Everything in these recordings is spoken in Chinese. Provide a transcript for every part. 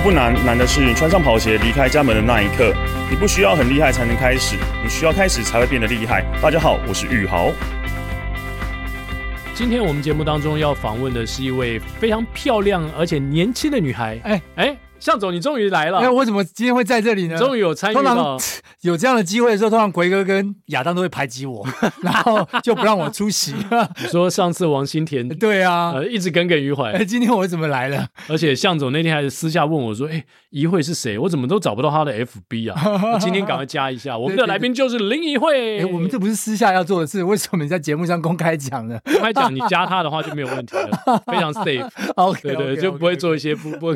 不难，难的是穿上跑鞋离开家门的那一刻。你不需要很厉害才能开始，你需要开始才会变得厉害。大家好，我是宇豪。今天我们节目当中要访问的是一位非常漂亮而且年轻的女孩。哎哎。象总，你终于来了！哎，我怎么今天会在这里呢？终于有参与了。通常 有这样的机会的时候，通常奎哥跟亚当都会排挤我，然后就不让我出席。你说上次王新田对啊，呃，一直耿耿于怀。哎，今天我怎么来了？而且向总那天还是私下问我说：“哎，怡慧是谁？我怎么都找不到他的 FB 啊？今天赶快加一下。”我们的来宾就是林一慧。哎，我们这不是私下要做的事，为什么你在节目上公开讲呢？公开讲，你加他的话就没有问题了，非常 safe。OK，对对，就不会做一些不不。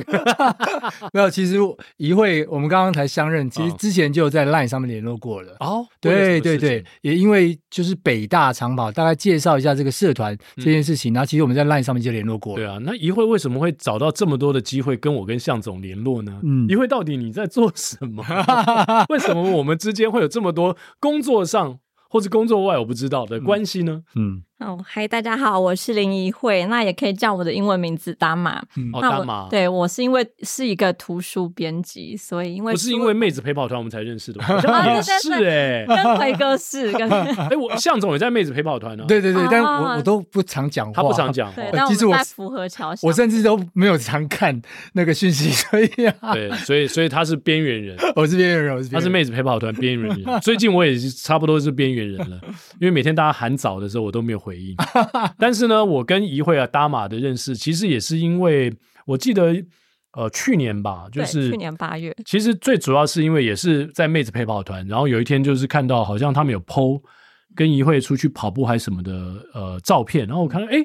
没有，其实。一慧，我们刚刚才相认，其实之前就在 LINE 上面联络过了。哦，对对对，也因为就是北大长跑，大概介绍一下这个社团这件事情，然后其实我们在 LINE 上面就联络过了。对啊，那一慧为什么会找到这么多的机会跟我跟向总联络呢？嗯，因为到底你在做什么？为什么我们之间会有这么多工作上或者工作外我不知道的关系呢？嗯。哦，嗨，大家好，我是林怡慧，那也可以叫我的英文名字那我哦，Dama。对，我是因为是一个图书编辑，所以因为不是因为妹子陪跑团我们才认识的 是哎，跟奎哥是跟 哎，我向总也在妹子陪跑团呢。对对对，但我我都不常讲话，他不常讲话。对，其实我在福和桥，我甚至都没有常看那个讯息，所以对，所以所以他是边缘人，我是边缘人，我是他是妹子陪跑团边缘人。最近我也是差不多是边缘人了，因为每天大家喊早的时候，我都没有回应。但是呢，我跟怡慧啊、Dama 的认识，其实也是因为我记得，呃，去年吧，就是去年八月。其实最主要是因为也是在妹子陪跑团，然后有一天就是看到好像他们有 PO 跟怡慧出去跑步还是什么的呃照片，然后我看到哎，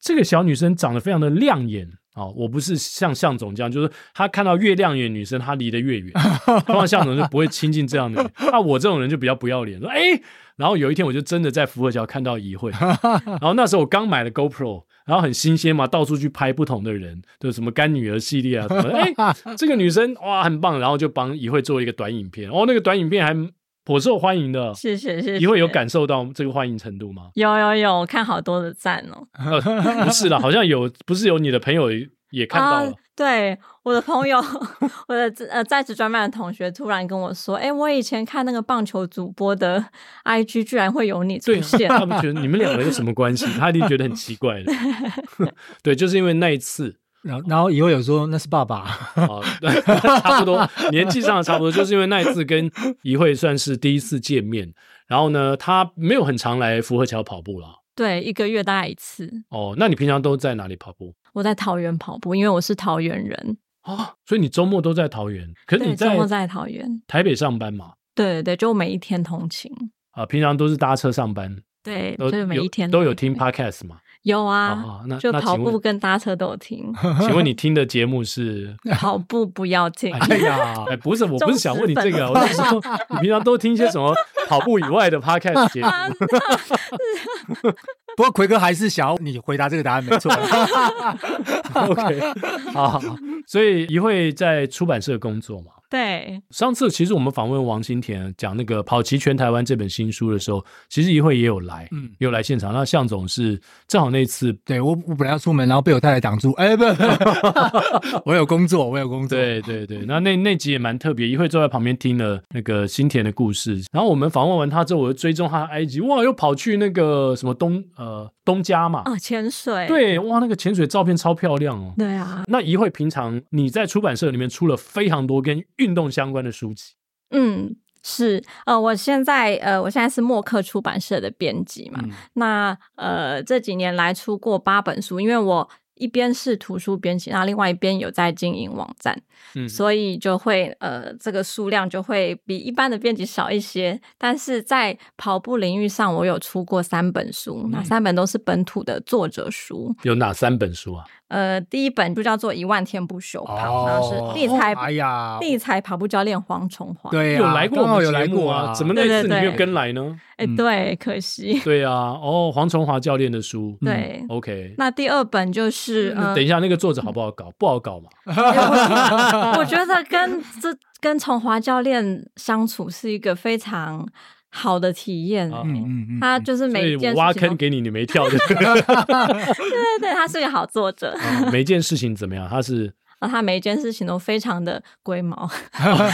这个小女生长得非常的亮眼啊、哦！我不是像向总这样，就是他看到越亮眼女生，他离得越远。通常向总就不会亲近这样的人，那我这种人就比较不要脸，说哎。然后有一天，我就真的在福尔桥看到怡慧，然后那时候我刚买了 GoPro，然后很新鲜嘛，到处去拍不同的人，就什么干女儿系列啊，什么 哎，这个女生哇很棒，然后就帮怡慧做一个短影片，哦，那个短影片还颇受欢迎的，谢谢谢谢。怡慧有感受到这个欢迎程度吗？有有有，我看好多的赞哦。呃、不是啦，好像有，不是有你的朋友也看到了。啊对，我的朋友，我的呃在职专班的同学突然跟我说：“哎，我以前看那个棒球主播的 IG，居然会有你出现。”他们觉得你们两个有什么关系？他一定觉得很奇怪的。对，就是因为那一次，然后然后以后有说那是爸爸，哦、对差不多年纪上的差不多，就是因为那一次跟怡慧算是第一次见面。然后呢，他没有很常来福和桥跑步了。对，一个月大概一次。哦，那你平常都在哪里跑步？我在桃园跑步，因为我是桃园人。哦，所以你周末都在桃园？可是你在周末在桃园台北上班嘛？对对，就每一天通勤。啊，平常都是搭车上班。对，就每一天都有听 podcast 吗？有啊，那就跑步跟搭车都有听。请问你听的节目是？跑步不要紧。哎呀，哎，不是，我不是想问你这个，我是说你平常都听些什么跑步以外的 podcast 节目？不过奎哥还是想要你回答这个答案，没错。OK，好，好，所以一会在出版社工作嘛？对，上次其实我们访问王新田讲那个《跑齐全台湾》这本新书的时候，其实一会也有来，嗯，有来现场。那向总是正好那次，对我我本来要出门，然后被我太太挡住。哎，不，我有工作，我有工作。对对对，那那那集也蛮特别，一会坐在旁边听了那个新田的故事。然后我们访问完他之后，我就追踪他的埃及哇，又跑去那个什么东呃东家嘛，啊，潜水。对，哇，那个潜水照片超漂亮哦。对啊，那一会平常你在出版社里面出了非常多跟运动相关的书籍，嗯，是呃，我现在呃，我现在是默克出版社的编辑嘛。嗯、那呃，这几年来出过八本书，因为我一边是图书编辑，然后另外一边有在经营网站，嗯，所以就会呃，这个数量就会比一般的编辑少一些。但是在跑步领域上，我有出过三本书，那、嗯、三本都是本土的作者书。有哪三本书啊？呃，第一本就叫做《一万天不休跑》，哦、然后是立才，哎呀，立才跑步教练黄崇华，对、啊，有来过，我有来过啊，怎么那次你没有跟来呢？哎，对，可惜。对啊，哦，黄崇华教练的书，对、嗯、，OK。那第二本就是，嗯、等一下，那个作者好不好搞？不好搞嘛。我觉得跟这跟崇华教练相处是一个非常。好的体验，嗯嗯嗯，他就是每挖坑给你，你没跳的。对对 对，他是个好作者。每一件事情怎么样？他是啊，他每一件事情都非常的龟毛，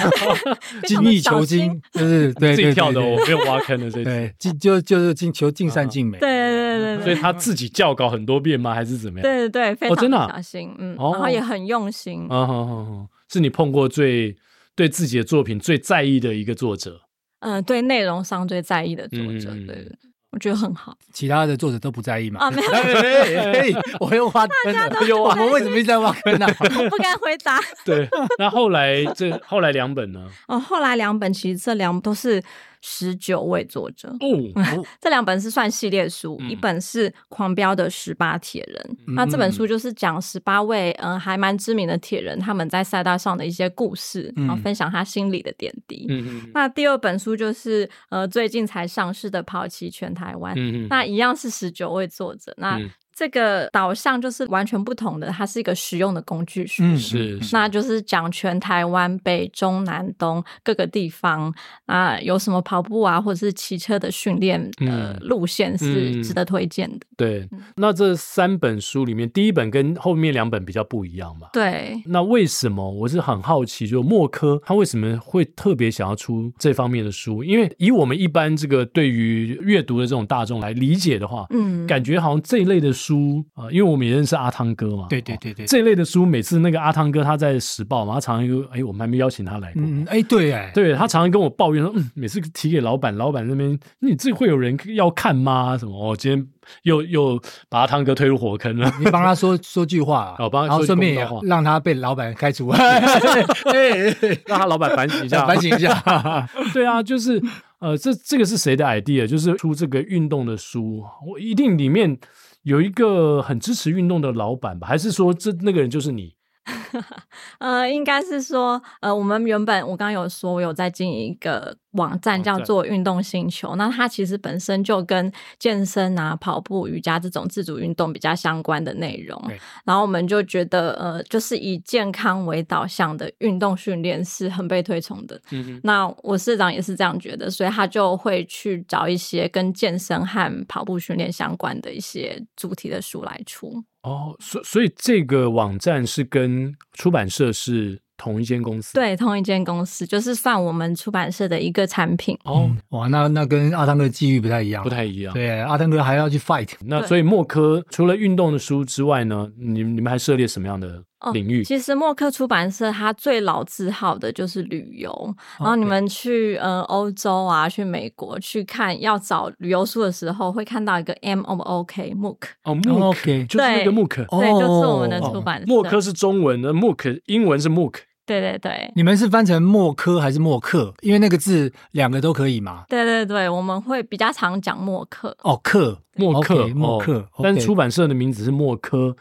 精益求精，就是对自己跳的，我没有挖坑的这对，尽就就是尽求尽善尽美。对对对对，所以他自己校稿很多遍吗？还是怎么样？对对对，非常小心，嗯，然后也很用心。嗯哼哼哼，是你碰过最对自己的作品最在意的一个作者。嗯，对内容上最在意的作者，嗯、对，我觉得很好。其他的作者都不在意嘛？啊，没有，我又挖坑了，有啊，我为什么一直在挖坑呢？我 不敢回答。对，那后来这后来两本呢？哦，后来两本其实这两都是。十九位作者哦，这两本是算系列书，嗯、一本是《狂飙的十八铁人》，嗯，那这本书就是讲十八位嗯还蛮知名的铁人他们在赛道上的一些故事，嗯，然后分享他心里的点滴。那第二本书就是呃最近才上市的《跑齐全台湾》，嗯，那一样是十九位作者，那。嗯这个导向就是完全不同的，它是一个实用的工具书，嗯，是，是，那就是讲全台湾北中南东各个地方啊，有什么跑步啊，或者是骑车的训练的路线是值得推荐的。嗯、对、嗯，那这三本书里面，第一本跟后面两本比较不一样嘛？对。那为什么？我是很好奇，就默科他为什么会特别想要出这方面的书？因为以我们一般这个对于阅读的这种大众来理解的话，嗯，感觉好像这一类的书。书啊，因为我们也认识阿汤哥嘛，对对对对，这一类的书，每次那个阿汤哥他在时报嘛，他常常就哎，我们还没邀请他来过，嗯，哎，对哎，对他常常跟我抱怨说，嗯，每次提给老板，老板那边，你这会有人要看吗？什么？哦，今天又又把阿汤哥推入火坑了，你帮他说说句话，哦，帮他然后顺便也让他被老板开除，让他老板反省一下，反省一下，对啊，就是呃，这这个是谁的 idea？就是出这个运动的书，我一定里面。有一个很支持运动的老板吧？还是说这那个人就是你？呃，应该是说，呃，我们原本我刚刚有说，我有在经营一个网站，叫做运动星球。那它其实本身就跟健身啊、跑步、瑜伽这种自主运动比较相关的内容。然后我们就觉得，呃，就是以健康为导向的运动训练是很被推崇的。嗯。那我社长也是这样觉得，所以他就会去找一些跟健身和跑步训练相关的一些主题的书来出。哦，所所以这个网站是跟出版社是同一间公司？对，同一间公司，就是算我们出版社的一个产品。哦，嗯、哇，那那跟阿汤哥的际遇不太一样，不太一样。对，阿汤哥还要去 fight。那所以莫科除了运动的书之外呢，你你们还涉猎什么样的？领域、哦、其实默克出版社它最老字号的就是旅游然后你们去呃欧洲啊，去美国去看要找旅游书的时候，会看到一个 M O O K MOOC 哦 MOOC 就是那个 MOOC 对，就是我们的出版社。默克是中文的，MOOC 英文是 MOOC 对对对。你们是翻成默克还是默克？因为那个字两个都可以嘛。对对对，我们会比较常讲默克哦，克默克默克，哦，但是出版社的名字是默克。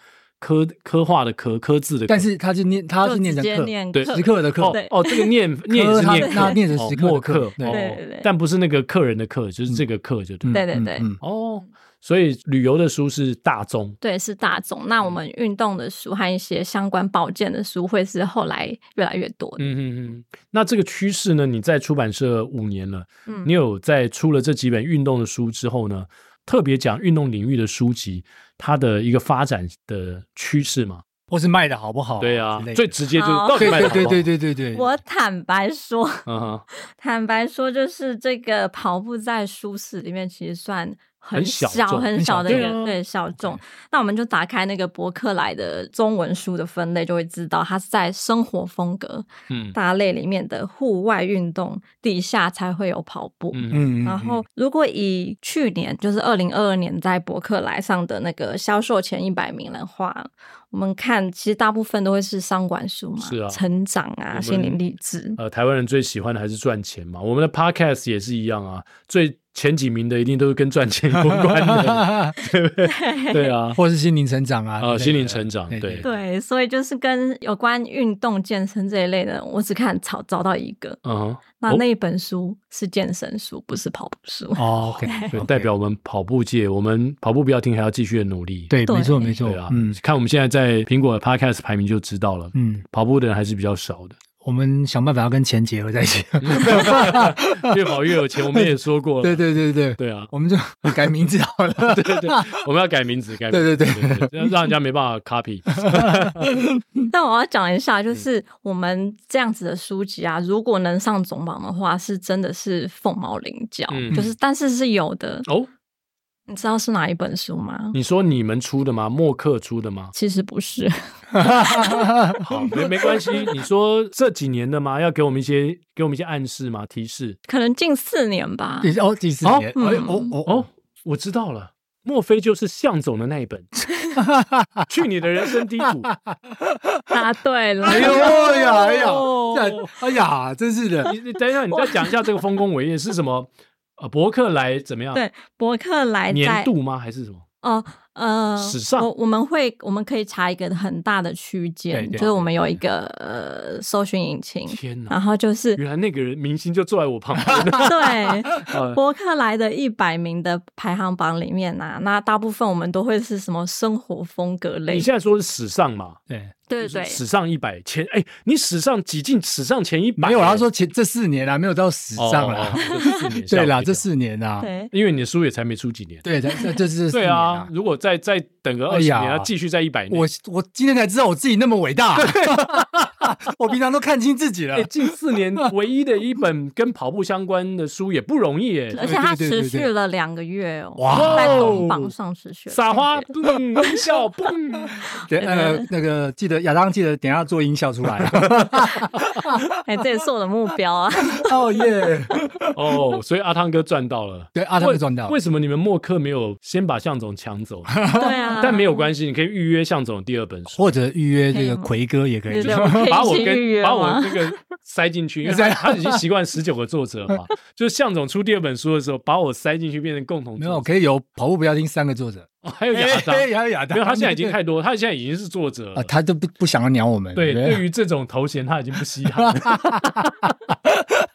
刻刻画的科科字的，但是他是念，他是念成刻，对，时刻的刻。哦，哦，这个念 念是念，那念成时刻默克，对对对，但不是那个客人的客，就是这个客，就对。对对对，哦，所以旅游的书是大宗，对，是大宗。那我们运动的书和一些相关保健的书，会是后来越来越多的。嗯嗯嗯。那这个趋势呢？你在出版社五年了，嗯，你有在出了这几本运动的书之后呢？特别讲运动领域的书籍，它的一个发展的趋势吗？或是卖的好不好？对啊，最直接就是到底卖的好不好？对对对对对对。我坦白说，坦白说，就是这个跑步在舒适里面其实算很小小很小的一个对，小众。那我们就打开那个博客来的中文书的分类，就会知道它是在生活风格嗯大类里面的户外运动底下才会有跑步。嗯，然后如果以去年就是二零二二年在博客来上的那个销售前一百名的话，我们看其实大部分都会是商管书嘛，是啊，成长啊，心灵励志。呃，台湾人最喜欢的还是赚钱嘛。我们的 Podcast 也是一样啊，最。前几名的一定都是跟赚钱有关的，对不对？对啊，或是心灵成长啊，啊，心灵成长，对对，对，所以就是跟有关运动健身这一类的，我只看找找到一个，嗯，那那一本书是健身书，不是跑步书。哦，OK，代表我们跑步界，我们跑步不要停，还要继续的努力。对，没错，没错啊，嗯，看我们现在在苹果的 Podcast 排名就知道了，嗯，跑步的人还是比较少的。我们想办法要跟钱结合在一起，越跑越有钱。我们也说过了，对 对对对对啊，我们就改名字好了。对对对，我们要改名字，改名字，对对对，让让人家没办法 copy。但我要讲一下，就是我们这样子的书籍啊，如果能上总榜的话，是真的是凤毛麟角。就是，但是是有的哦。你知道是哪一本书吗？你说你们出的吗？默克出的吗？其实不是。好，没没关系。你说这几年的吗？要给我们一些给我们一些暗示吗？提示？可能近四年吧。哦，近四年。哦哦哦哦，我知道了，莫非就是向总的那一本？去你的人生低谷。答对了。哎呦呀，哎呀，哎呀，真是的。你你等一下，你再讲一下这个丰功伟业是什么？呃，博客来怎么样？对，博客来年度吗？还是什么？哦，呃，史上我我们会我们可以查一个很大的区间，就是我们有一个呃搜寻引擎。天哪！然后就是原来那个人明星就坐在我旁边。对，博客来的一百名的排行榜里面啊，那大部分我们都会是什么生活风格类？你现在说是史上嘛？对。对对，史上一百前哎，你史上挤进史上前一百？没有，他说前这四年啊，没有到史上了。对啦，这四年啊，因为你的书也才没出几年。对，这这是对啊。如果再再等个二十年，要继续在一百年。我我今天才知道我自己那么伟大，我平常都看清自己了。近四年 唯一的一本跟跑步相关的书也不容易哎，而且它持续了两个月哦，哇，在总榜上持续。撒花，嘣，笑，嘣。呃，那个那个记得。亚当记得等下做音效出来。哎，这也是我的目标啊！哦耶！哦，所以阿汤哥赚到了。对，阿汤哥赚到了。为什么你们默克没有先把向总抢走？对啊，但没有关系，你可以预约向总第二本书，或者预约这个 奎哥也可以。把我跟把我这个塞进去，因为他已经习惯十九个作者嘛。就是向总出第二本书的时候，把我塞进去变成共同。没有，可以有跑步不要听三个作者。还有亚当，还有亚当，没有，他现在已经太多，他现在已经是作者了，他都不不想要鸟我们。对，对于这种头衔，他已经不稀罕。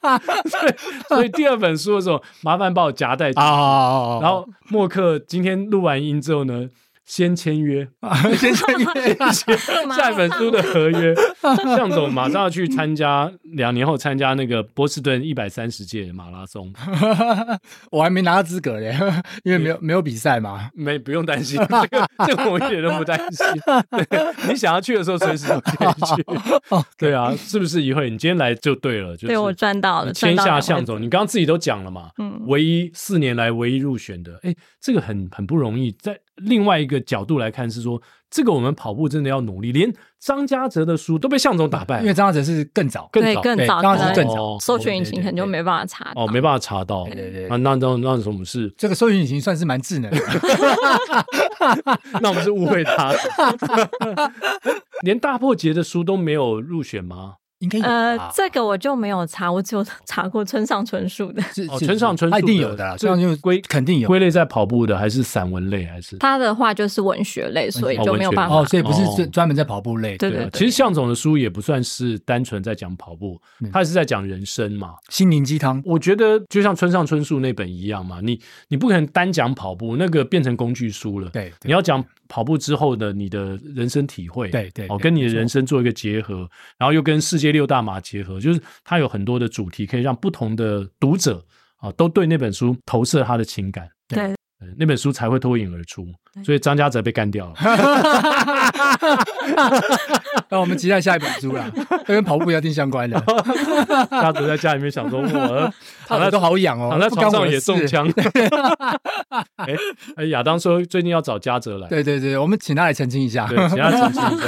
所以，所以第二本书的时候，麻烦把我夹带进去。然后默克今天录完音之后呢，先签约，先签约，下一本书的合约。向总马上要去参加，两年后参加那个波士顿一百三十届马拉松。我还没拿到资格嘞，因为没有没有比赛嘛。没不用担心，这个这个我一点都不担心。对，你想要去的时候，随时都可以去。对啊，是不是一会？你今天来就对了，就是对我赚到了。签下向总，你刚刚自己都讲了嘛，嗯，唯一四年来唯一入选的，哎，这个很很不容易，在。另外一个角度来看是说，这个我们跑步真的要努力。连张家泽的书都被向总打败，因为张家泽是更早，更早，更早，张家泽更早，搜寻引擎可能就没办法查到，哦，没办法查到，对对对。那那那什么是这个搜寻引擎算是蛮智能的，那我们是误会他，连大破节的书都没有入选吗？应该有呃，这个我就没有查，我只有查过村上春树的。哦，村上春树一定有的，这样就归肯定有。归类在跑步的还是散文类还是？他的话就是文学类，所以就没有办法。哦，所以不是专专门在跑步类。对对。其实向总的书也不算是单纯在讲跑步，他是在讲人生嘛，心灵鸡汤。我觉得就像村上春树那本一样嘛，你你不可能单讲跑步，那个变成工具书了。对，你要讲。跑步之后的你的人生体会，对对，哦，跟你的人生做一个结合，然后又跟世界六大马结合，就是它有很多的主题，可以让不同的读者啊都对那本书投射他的情感。对，那本书才会脱颖而出。所以张嘉泽被干掉了。那我们期待下一本书啦，跟跑步不要听相关的。嘉泽在家里面想说，我 躺在都好痒哦，躺在床上也中枪。哎哎，亚当说最近要找嘉泽来。对对对，我们请他来澄清一下。对，请他澄清一下。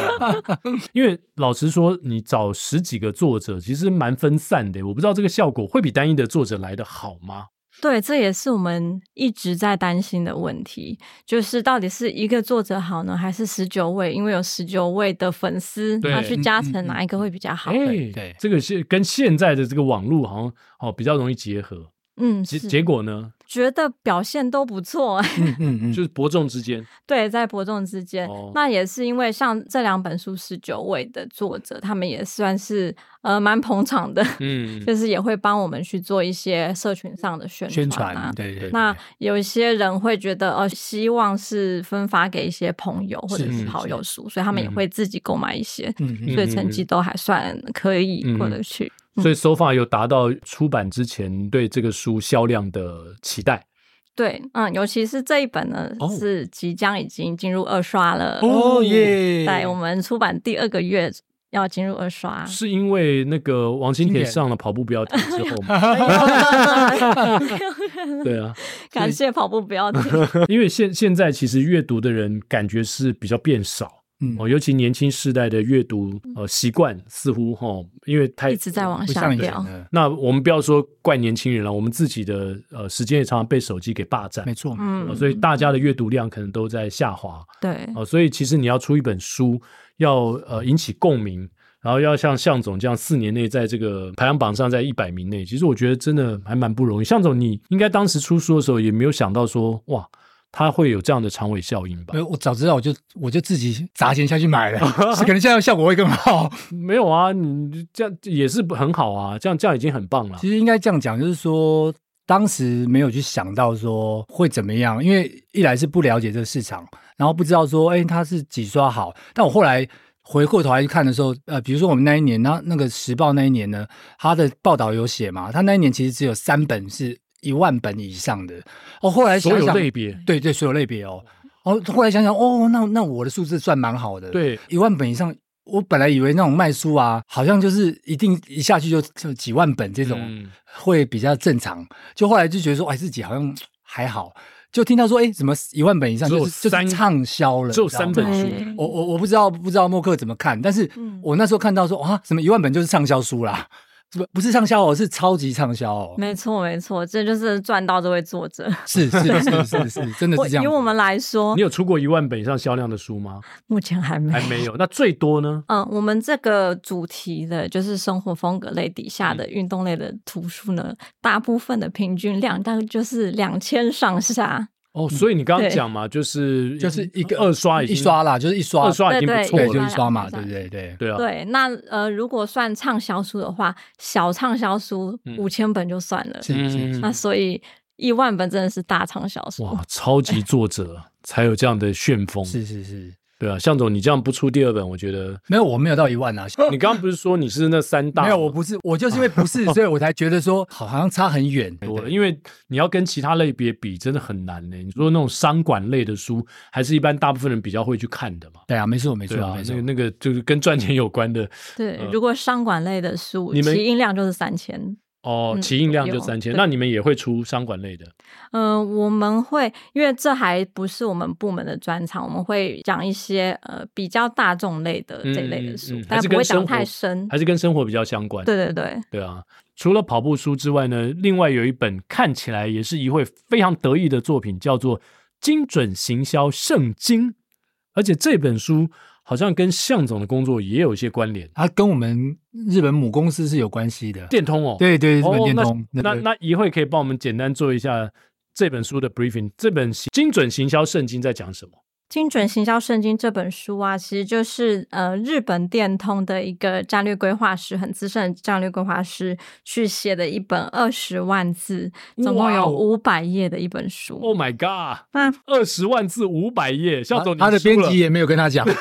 因为老实说，你找十几个作者，其实蛮分散的。我不知道这个效果会比单一的作者来的好吗？对，这也是我们一直在担心的问题，就是到底是一个作者好呢，还是十九位？因为有十九位的粉丝，他去加成哪一个会比较好？对，对，这个是跟现在的这个网络好像哦比较容易结合。嗯，结结果呢？觉得表现都不错，嗯嗯 嗯，就是伯仲之间。对，在伯仲之间，哦、那也是因为像这两本书十九位的作者，他们也算是呃蛮捧场的，嗯，就是也会帮我们去做一些社群上的宣传、啊、宣传。对，对对。那有一些人会觉得，呃，希望是分发给一些朋友或者是好友书，所以他们也会自己购买一些，嗯，所以成绩都还算可以过得去。嗯所以，so far 有达到出版之前对这个书销量的期待。对，嗯，尤其是这一本呢，哦、是即将已经进入二刷了。哦耶！在我们出版第二个月要进入二刷，是因为那个王青铁上了跑步不要停之后吗？对啊，感谢跑步不要停。因为现现在其实阅读的人感觉是比较变少。嗯，哦，尤其年轻世代的阅读呃习惯似乎哈、哦，因为太一直在往下掉。那我们不要说怪年轻人了，我们自己的呃时间也常常被手机给霸占。没错，嗯、哦，所以大家的阅读量可能都在下滑。对，哦，所以其实你要出一本书，要呃引起共鸣，然后要像向总这样四年内在这个排行榜上在一百名内，其实我觉得真的还蛮不容易。向总，你应该当时出书的时候也没有想到说哇。它会有这样的长尾效应吧？没有，我早知道我就我就自己砸钱下去买了，可能这样效果会更好。没有啊，你这样也是很好啊，这样这样已经很棒了。其实应该这样讲，就是说当时没有去想到说会怎么样，因为一来是不了解这个市场，然后不知道说哎它是几刷好。但我后来回过头来去看的时候，呃，比如说我们那一年，那那个时报那一年呢，他的报道有写嘛，他那一年其实只有三本是。一万本以上的哦，后来想想所有类别，对对，所有类别哦，哦，后来想想哦，那那我的数字算蛮好的，对，一万本以上，我本来以为那种卖书啊，好像就是一定一下去就就几万本这种会比较正常，嗯、就后来就觉得说，哎，自己好像还好，就听到说，哎，怎么一万本以上就是就是畅销了，只有三本书，我我我不知道不知道默克怎么看，但是我那时候看到说，啊，什么一万本就是畅销书啦。不不是畅销哦，是超级畅销哦。没错没错，这就是赚到这位作者。是是是是是，是，真的是这样。以我们来说，你有出过一万本以上销量的书吗？目前还没，还没有。那最多呢？嗯，我们这个主题的就是生活风格类底下的运动类的图书呢，嗯、大部分的平均量大概就是两千上下。哦，所以你刚刚讲嘛，就是就是一个二刷一刷啦，就是一刷。二刷已经不错了，就一刷嘛，对不对对。对啊。对，那呃，如果算畅销书的话，小畅销书五千本就算了，那所以一万本真的是大畅销书。哇，超级作者才有这样的旋风，是是是。对啊，向总，你这样不出第二本，我觉得没有，我没有到一万啊。你刚刚不是说你是那三大？没有，我不是，我就是因为不是，所以我才觉得说好像差很远多了。因为你要跟其他类别比，真的很难呢。你说那种商管类的书，还是一般大部分人比较会去看的嘛？对啊，没错，没错，没错。那个就是跟赚钱有关的。对，如果商管类的书，你们起印量就是三千。哦，起印量就三千，那你们也会出商管类的？嗯、呃，我们会，因为这还不是我们部门的专长，我们会讲一些呃比较大众类的这类的书，嗯嗯、但不会讲太深，还是跟生活比较相关。对对对，对啊。除了跑步书之外呢，另外有一本看起来也是一位非常得意的作品，叫做《精准行销圣经》，而且这本书。好像跟向总的工作也有一些关联，他跟我们日本母公司是有关系的。电通哦，对对，日本电通。那，那一会可以帮我们简单做一下这本书的 briefing。这本精准行销圣经在讲什么？精准行销圣经这本书啊，其实就是呃日本电通的一个战略规划师，很资深的战略规划师去写的一本二十万字，总共有五百页的一本书。Oh my god！那二十万字五百页，肖总，他的编辑也没有跟他讲，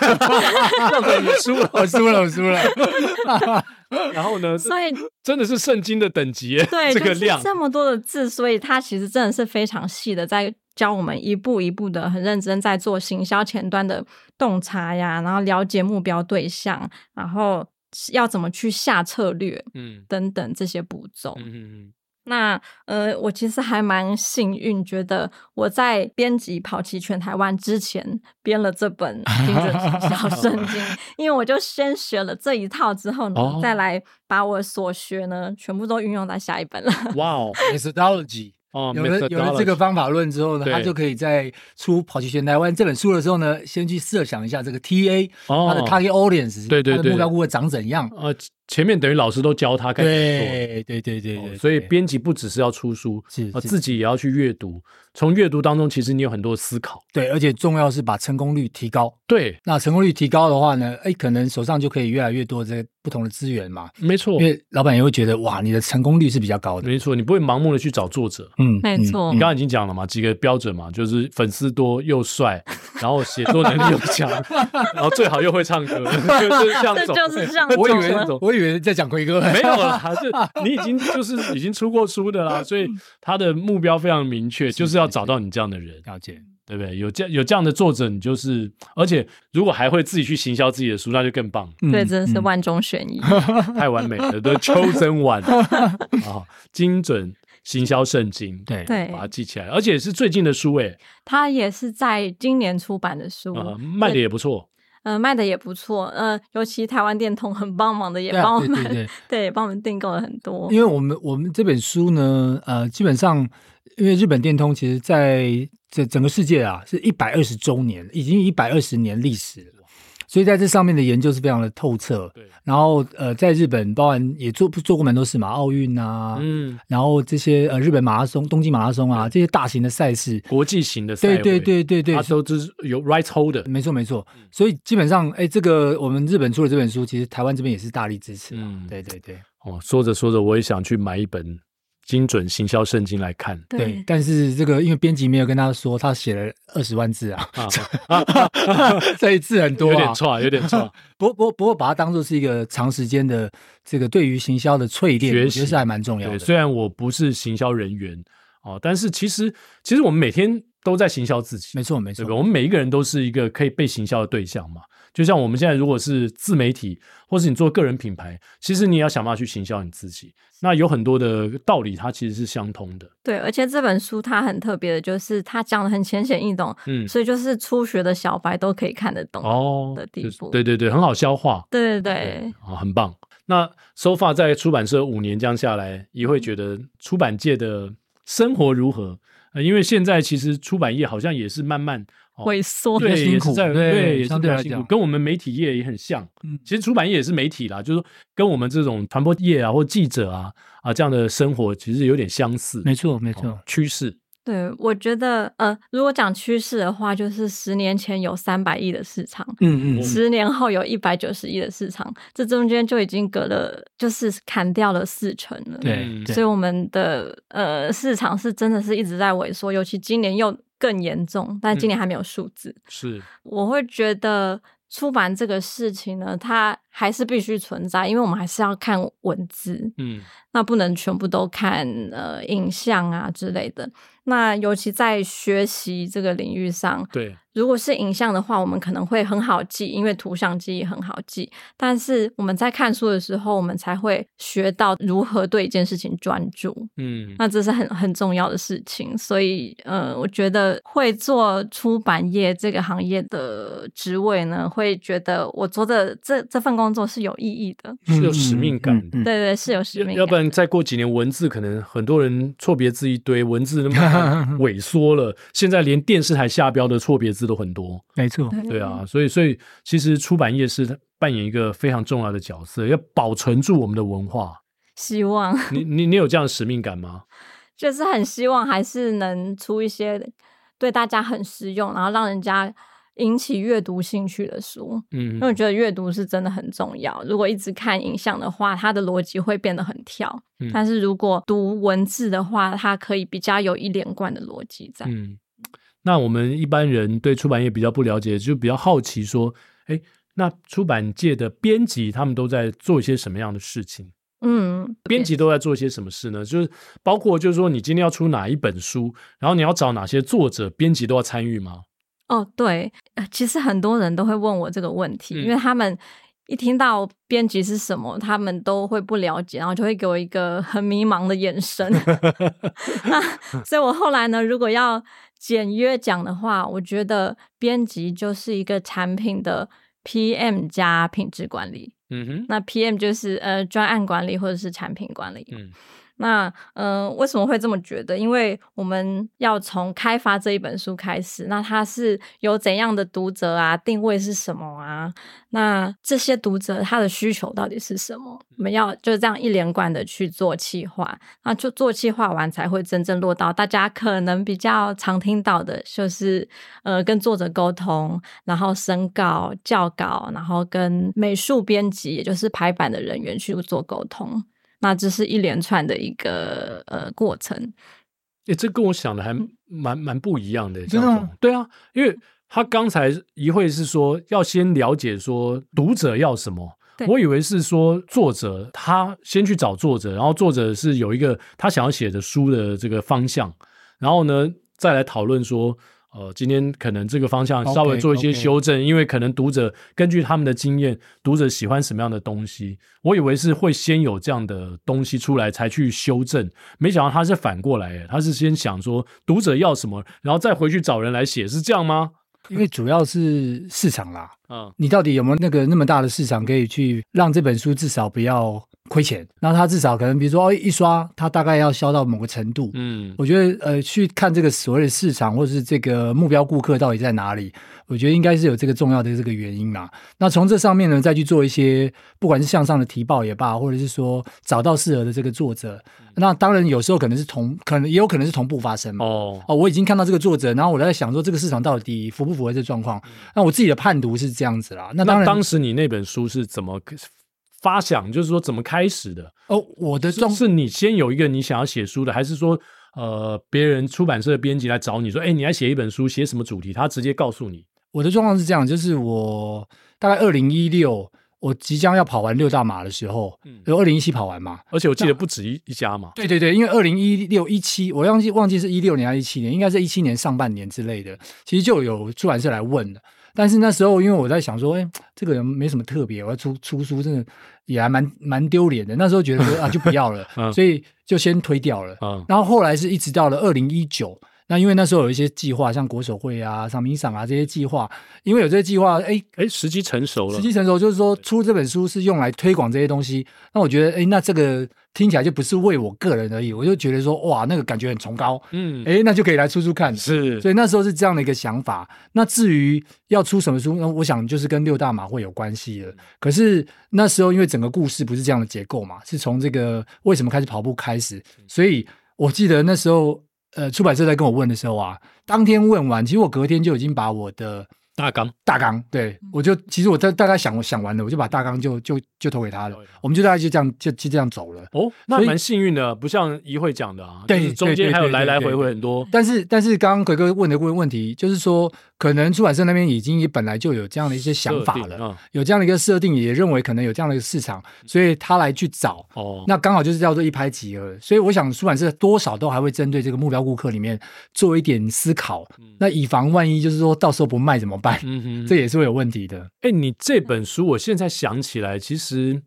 肖总你输了，我输了，我输了。然后呢？所以真的是圣经的等级，对这个量这么多的字，所以它其实真的是非常细的在。教我们一步一步的很认真在做行销前端的洞察呀，然后了解目标对象，然后要怎么去下策略，嗯，等等这些步骤，嗯嗯。那呃，我其实还蛮幸运，觉得我在编辑跑齐全台湾之前编了这本 精准行销圣经，因为我就先学了这一套之后呢，哦、再来把我所学呢全部都运用在下一本了。哇哦，methodology。哦，有了有了这个方法论之后呢，他就可以在出《跑去全台湾》这本书的时候呢，先去设想一下这个 TA，他的 target audience，对对对，目标顾客长怎样？呃，前面等于老师都教他该怎么做，对对对对，所以编辑不只是要出书，是自己也要去阅读。从阅读当中，其实你有很多思考。对，而且重要是把成功率提高。对，那成功率提高的话呢，哎，可能手上就可以越来越多这个不同的资源嘛。没错，因为老板也会觉得哇，你的成功率是比较高的。没错，你不会盲目的去找作者。嗯，没错。你刚刚已经讲了嘛，几个标准嘛，就是粉丝多又帅，然后写作能力又强，然后最好又会唱歌，就是像这样走。就是这样。我以为我以为在讲奎哥，没有啦，就你已经就是已经出过书的啦，所以他的目标非常明确，就是要找到你这样的人。了解，对不对？有这有这样的作者，你就是，而且如果还会自己去行销自己的书，那就更棒。对，真的是万中选一，太完美了，The Chosen One 啊，精准行销圣经，对。对，把它记起来，而且是最近的书，诶，它也是在今年出版的书，卖的也不错，呃，卖的也不错，呃，尤其台湾电通很帮忙的，也帮我们，对，帮我们订购了很多。因为我们我们这本书呢，呃，基本上。因为日本电通其实在这整个世界啊，是一百二十周年，已经一百二十年历史了，所以在这上面的研究是非常的透彻。对，然后呃，在日本，包含也做做过蛮多事嘛，奥运啊，嗯，然后这些呃日本马拉松、东京马拉松啊，这些大型的赛事，国际型的赛事，对对对对对，它都是有 rights holder，没错没错。所以基本上，哎，这个我们日本出了这本书，其实台湾这边也是大力支持。嗯，对对对。哦，说着说着，我也想去买一本。精准行销圣经来看，对，但是这个因为编辑没有跟他说，他写了二十万字啊，这一字很多，有点错，有点错。不过，不过，不过，把它当做是一个长时间的这个对于行销的淬炼，我觉得是还蛮重要的。虽然我不是行销人员哦，但是其实，其实我们每天都在行销自己，没错，没错。我们每一个人都是一个可以被行销的对象嘛。就像我们现在如果是自媒体，或是你做个人品牌，其实你也要想办法去行销你自己。那有很多的道理，它其实是相通的。对，而且这本书它很特别的，就是它讲的很浅显易懂，嗯，所以就是初学的小白都可以看得懂哦的地步。对对对，很好消化。对对对，啊，很棒。那 so far 在出版社五年这样下来，也会觉得出版界的生活如何？呃，因为现在其实出版业好像也是慢慢。萎缩，对，也是在对，相对来讲，跟我们媒体业也很像。嗯，其实出版业也是媒体啦，就是说跟我们这种传播业啊或记者啊啊这样的生活其实有点相似。没错，没错，趋势。对，我觉得呃，如果讲趋势的话，就是十年前有三百亿的市场，嗯嗯，十年后有一百九十亿的市场，这中间就已经隔了，就是砍掉了四成了。对，所以我们的呃市场是真的是一直在萎缩，尤其今年又。更严重，但今年还没有数字。嗯、是，我会觉得出版这个事情呢，它还是必须存在，因为我们还是要看文字，嗯，那不能全部都看呃影像啊之类的。那尤其在学习这个领域上，对。如果是影像的话，我们可能会很好记，因为图像记忆很好记。但是我们在看书的时候，我们才会学到如何对一件事情专注。嗯，那这是很很重要的事情。所以，呃，我觉得会做出版业这个行业的职位呢，会觉得我做的这这份工作是有意义的，是有使命感的。对对，是有使命感。要不然再过几年，文字可能很多人错别字一堆，文字那么萎缩了。现在连电视台下标的错别字。都很多，没错，对啊，所以所以其实出版业是扮演一个非常重要的角色，要保存住我们的文化。希望你你你有这样的使命感吗？就是很希望还是能出一些对大家很实用，然后让人家引起阅读兴趣的书。嗯，因为我觉得阅读是真的很重要。如果一直看影像的话，它的逻辑会变得很跳。嗯，但是如果读文字的话，它可以比较有一连贯的逻辑在。嗯。那我们一般人对出版业比较不了解，就比较好奇说，哎，那出版界的编辑他们都在做一些什么样的事情？嗯，编辑都在做些什么事呢？就是包括就是说，你今天要出哪一本书，然后你要找哪些作者，编辑都要参与吗？哦，对，其实很多人都会问我这个问题，嗯、因为他们一听到编辑是什么，他们都会不了解，然后就会给我一个很迷茫的眼神。那 所以我后来呢，如果要简约讲的话，我觉得编辑就是一个产品的 PM 加品质管理。嗯哼，那 PM 就是呃专案管理或者是产品管理。嗯，那呃为什么会这么觉得？因为我们要从开发这一本书开始，那它是有怎样的读者啊？定位是什么啊？那这些读者他的需求到底是什么？我们要就这样一连贯的去做企划，那就做企划完才会真正落到大家可能比较常听到的，就是呃跟作者沟通，然后审稿、校稿，然后跟美术编辑，也就是排版的人员去做沟通。那这是一连串的一个呃过程。诶、欸，这跟我想的还蛮蛮不一样的，真的吗？对啊，因为。他刚才一会是说要先了解说读者要什么，我以为是说作者他先去找作者，然后作者是有一个他想要写的书的这个方向，然后呢再来讨论说，呃，今天可能这个方向稍微做一些修正，因为可能读者根据他们的经验，读者喜欢什么样的东西，我以为是会先有这样的东西出来才去修正，没想到他是反过来，他是先想说读者要什么，然后再回去找人来写，是这样吗？因为主要是市场啦，嗯，你到底有没有那个那么大的市场可以去让这本书至少不要亏钱？那他至少可能比如说哦一刷，他大概要销到某个程度，嗯，我觉得呃去看这个所谓的市场或者是这个目标顾客到底在哪里，我觉得应该是有这个重要的这个原因啦。那从这上面呢，再去做一些不管是向上的提报也罢，或者是说找到适合的这个作者。那当然，有时候可能是同，可能也有可能是同步发生嘛。哦哦，我已经看到这个作者，然后我在想说，这个市场到底符不符合这状况？那我自己的判读是这样子啦。那当然，当时你那本书是怎么发想？就是说怎么开始的？哦，我的状是你先有一个你想要写书的，还是说呃，别人出版社的编辑来找你说，哎，你来写一本书，写什么主题？他直接告诉你。我的状况是这样，就是我大概二零一六。我即将要跑完六大马的时候，就二零一七跑完嘛，而且我记得不止一一家嘛。对对对，因为二零一六一七，我忘记忘记是一六年还是一七年，应该是一七年上半年之类的。其实就有出版社来问的，但是那时候因为我在想说，哎，这个人没什么特别，我要出出书，真的也还蛮蛮丢脸的。那时候觉得说啊，就不要了，所以就先推掉了。然后后来是一直到了二零一九。那因为那时候有一些计划，像国手会啊、赏明赏啊这些计划，因为有这些计划，哎哎，时机成熟了。时机成熟就是说，出这本书是用来推广这些东西。那我觉得，哎，那这个听起来就不是为我个人而已，我就觉得说，哇，那个感觉很崇高。嗯，哎，那就可以来出出看。是，所以那时候是这样的一个想法。那至于要出什么书，那我想就是跟六大马会有关系了。可是那时候因为整个故事不是这样的结构嘛，是从这个为什么开始跑步开始，所以我记得那时候。呃，出版社在跟我问的时候啊，当天问完，其实我隔天就已经把我的大纲大纲，对，我就其实我在大概想想完了，我就把大纲就就就投给他了，我们就大概就这样就就这样走了。哦，那蛮幸运的，不像一会讲的啊，对，中间还有来来回回很多。但是但是刚刚奎哥问的问问题，就是说。可能出版社那边已经也本来就有这样的一些想法了，嗯、有这样的一个设定，也认为可能有这样的一个市场，所以他来去找，哦，那刚好就是叫做一拍即合。所以我想出版社多少都还会针对这个目标顾客里面做一点思考，嗯、那以防万一，就是说到时候不卖怎么办？嗯哼，这也是会有问题的。哎、欸，你这本书，我现在想起来，其实。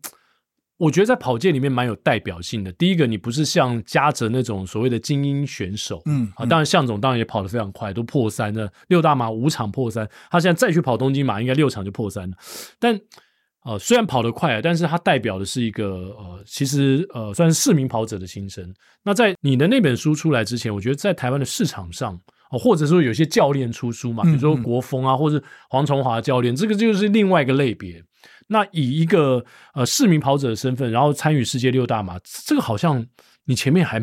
我觉得在跑界里面蛮有代表性的。第一个，你不是像嘉泽那种所谓的精英选手，嗯，啊，当然向总当然也跑得非常快，都破三了，六大马五场破三，他现在再去跑东京马，应该六场就破三了。但呃，虽然跑得快，但是他代表的是一个呃，其实呃，算是市民跑者的心声。那在你的那本书出来之前，我觉得在台湾的市场上，哦，或者说有些教练出书嘛，比如说国风啊，或者黄崇华教练，这个就是另外一个类别。那以一个呃市民跑者的身份，然后参与世界六大马，这个好像你前面还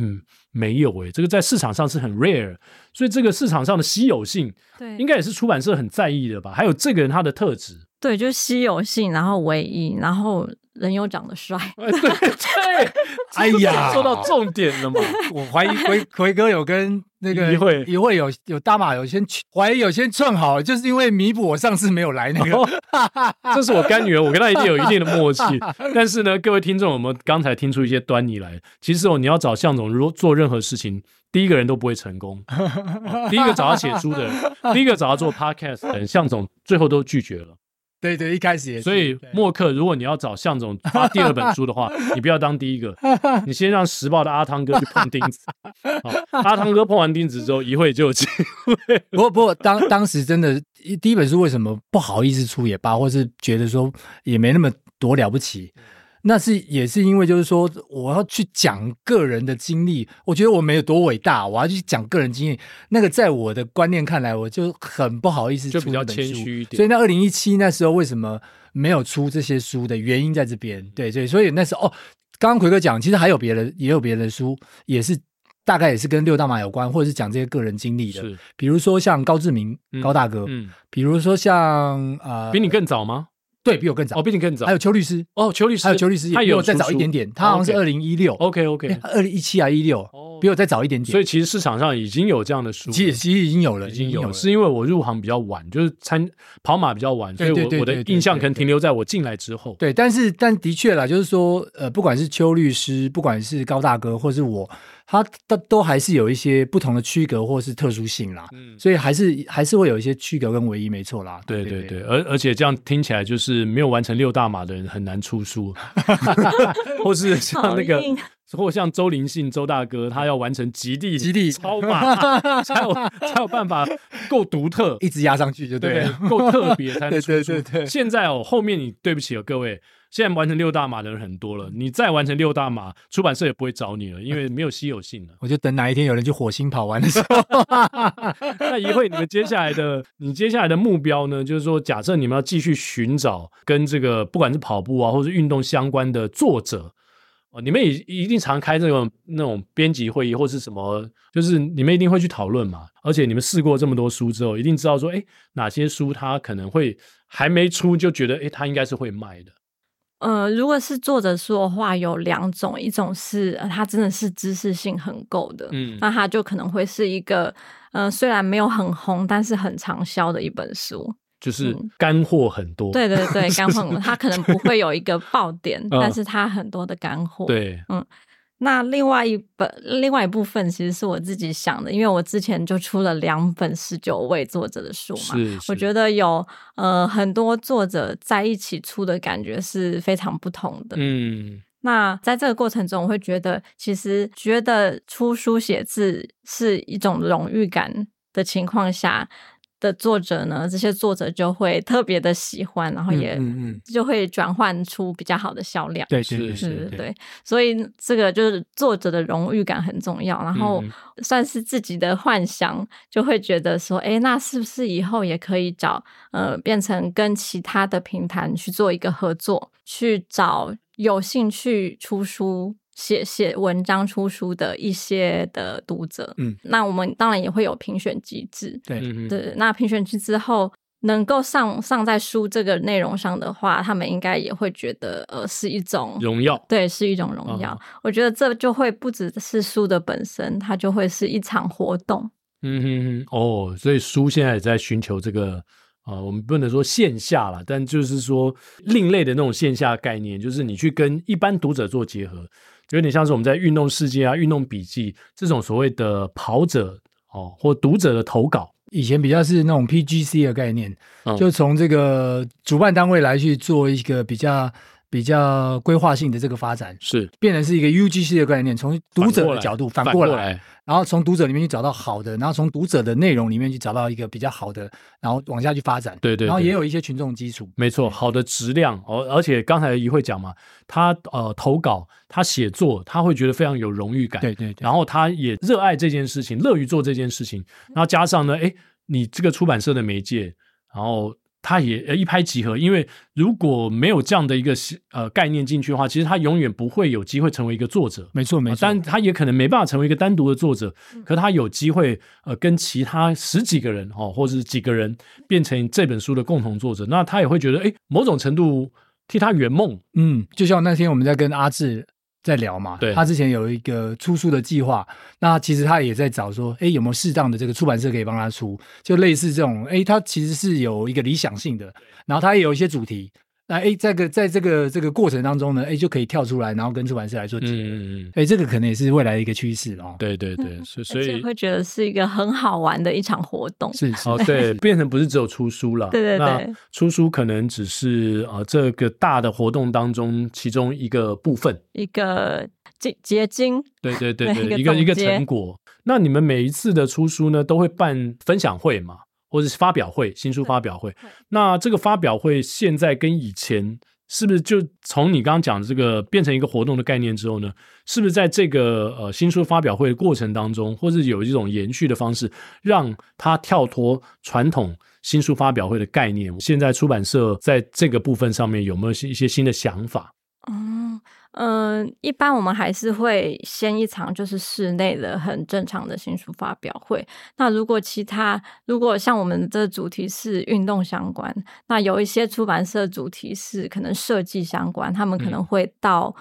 没有诶、欸，这个在市场上是很 rare，所以这个市场上的稀有性，对，应该也是出版社很在意的吧？还有这个人他的特质，对，就是稀有性，然后唯一，然后人又长得帅，对对，哎呀，说到重点了嘛，我怀疑奎奎哥有跟。那个 一会一会有有大马有先怀疑有先串好，就是因为弥补我上次没有来那个，这是我干女儿，我跟她一定有一定的默契。但是呢，各位听众，我们刚才听出一些端倪来。其实哦，你要找向总，如果做任何事情，第一个人都不会成功。第一个找他写书的人，第一个找他做 podcast 的人，向总最后都拒绝了。对对，一开始也是。所以默克，如果你要找向总发第二本书的话，你不要当第一个，你先让时报的阿汤哥去碰钉子。阿汤哥碰完钉子之后，一会就有机会。不 过不过，当当时真的第一本书为什么不好意思出也罢，或是觉得说也没那么多了不起。那是也是因为，就是说，我要去讲个人的经历，我觉得我没有多伟大，我要去讲个人经历，那个在我的观念看来，我就很不好意思出，就比较谦虚一点。所以那二零一七那时候为什么没有出这些书的原因在这边，对对，所以那时候哦，刚刚奎哥讲，其实还有别的，也有别的书，也是大概也是跟六大马有关，或者是讲这些个人经历的，是比如说像高志明、嗯、高大哥，嗯，比如说像呃，比你更早吗？对，比我更早，哦，比你更早。还有邱律师，哦，邱律师，还有邱律师，他比我再早一点点，他好像是二零一六，OK OK，二零一七啊一六，比我再早一点点。所以其实市场上已经有这样的书，其实其实已经有了，已经有了。是因为我入行比较晚，就是参跑马比较晚，所以我我的印象可能停留在我进来之后。对，但是但的确啦，就是说，呃，不管是邱律师，不管是高大哥，或是我。它它都还是有一些不同的区隔或是特殊性啦，嗯，所以还是还是会有一些区隔跟唯一，没错啦。对对对，而而且这样听起来就是没有完成六大马的人很难出书，或是像那个，或像周林信周大哥，他要完成极地极地超马 才有才有办法够独特，一直压上去就对了，够特别才能出书。对对对对，现在哦，后面你对不起哦各位。现在完成六大码的人很多了，你再完成六大码，出版社也不会找你了，因为没有稀有性了。我就等哪一天有人去火星跑完的时候。那一会你们接下来的，你接下来的目标呢？就是说，假设你们要继续寻找跟这个不管是跑步啊，或是运动相关的作者哦，你们也一定常开这种那种编辑会议或是什么，就是你们一定会去讨论嘛。而且你们试过这么多书之后，一定知道说，哎，哪些书它可能会还没出就觉得，哎，它应该是会卖的。呃，如果是作者说的话，有两种，一种是他真的是知识性很够的，嗯，那他就可能会是一个，呃，虽然没有很红，但是很畅销的一本书，就是干货很多。嗯、对对对，干货很多，他可能不会有一个爆点，但是他很多的干货。对，嗯。那另外一本，另外一部分其实是我自己想的，因为我之前就出了两本十九位作者的书嘛，是是我觉得有呃很多作者在一起出的感觉是非常不同的。嗯，那在这个过程中，我会觉得其实觉得出书写字是一种荣誉感的情况下。的作者呢，这些作者就会特别的喜欢，然后也就会转换出比较好的销量。对，是是，对，对。所以这个就是作者的荣誉感很重要，然后算是自己的幻想，就会觉得说，哎，那是不是以后也可以找呃，变成跟其他的平台去做一个合作，去找有兴趣出书。写写文章出书的一些的读者，嗯，那我们当然也会有评选机制，对对。那评选机制后能够上上在书这个内容上的话，他们应该也会觉得呃是一种荣耀，对，是一种荣耀。哦、我觉得这就会不只是书的本身，它就会是一场活动。嗯哼哼，哦，所以书现在也在寻求这个啊、呃，我们不能说线下了，但就是说另类的那种线下概念，就是你去跟一般读者做结合。有点像是我们在运动世界啊、运动笔记这种所谓的跑者哦，或读者的投稿，以前比较是那种 PGC 的概念，嗯、就从这个主办单位来去做一个比较比较规划性的这个发展，是变成是一个 UGC 的概念，从读者的角度反过来。然后从读者里面去找到好的，然后从读者的内容里面去找到一个比较好的，然后往下去发展。对，对对。然后也有一些群众基础。没错，好的质量。而而且刚才也会讲嘛，他呃投稿，他写作，他会觉得非常有荣誉感。对对对。然后他也热爱这件事情，乐于做这件事情。然后加上呢，哎，你这个出版社的媒介，然后。他也呃一拍即合，因为如果没有这样的一个呃概念进去的话，其实他永远不会有机会成为一个作者。没错没错，但他也可能没办法成为一个单独的作者，可他有机会呃跟其他十几个人哦，或者是几个人变成这本书的共同作者，那他也会觉得哎，某种程度替他圆梦。嗯，就像那天我们在跟阿志在聊嘛，对，他之前有一个出书的计划，那其实他也在找说，哎，有没有适当的这个出版社可以帮他出，就类似这种，哎，他其实是有一个理想性的，然后他也有一些主题。那哎，这个在这个这个过程当中呢，哎，就可以跳出来，然后跟出版社来做结合。嗯嗯嗯。哎，这个可能也是未来的一个趋势哦。对对对，所以会觉得是一个很好玩的一场活动。是，是哦，对，变成不是只有出书了。对对对。出书可能只是啊这个大的活动当中其中一个部分，一个结结晶。对对 对对，一个一个成果。那你们每一次的出书呢，都会办分享会吗？或者是发表会，新书发表会？那这个发表会现在跟以前。是不是就从你刚刚讲的这个变成一个活动的概念之后呢？是不是在这个呃新书发表会的过程当中，或是有一种延续的方式，让它跳脱传统新书发表会的概念？现在出版社在这个部分上面有没有一些新的想法？嗯。嗯、呃，一般我们还是会先一场就是室内的很正常的新书发表会。那如果其他，如果像我们的主题是运动相关，那有一些出版社主题是可能设计相关，他们可能会到。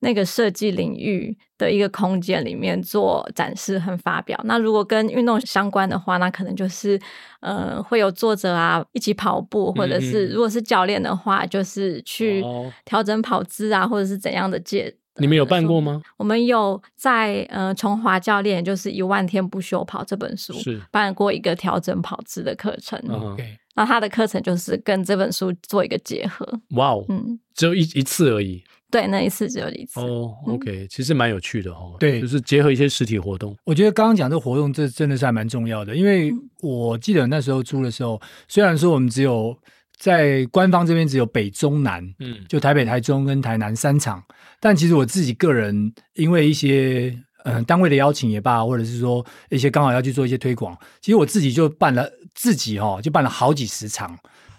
那个设计领域的一个空间里面做展示和发表。那如果跟运动相关的话，那可能就是呃会有作者啊一起跑步，或者是如果是教练的话，就是去调整跑姿啊，或者是怎样的介。你们有办过吗？我们有在呃崇华教练就是一万天不休跑这本书是办过一个调整跑姿的课程。OK，那他的课程就是跟这本书做一个结合。哇哦，嗯，只有一一次而已。对，那一次只有一次。哦、oh，OK，嗯、其实蛮有趣的哦。对，就是结合一些实体活动。我觉得刚刚讲这个活动，这真的是还蛮重要的。因为我记得那时候租的时候，虽然说我们只有在官方这边只有北中南，嗯，就台北、台中跟台南三场，但其实我自己个人因为一些嗯、呃、单位的邀请也罢，或者是说一些刚好要去做一些推广，其实我自己就办了自己哦，就办了好几十场。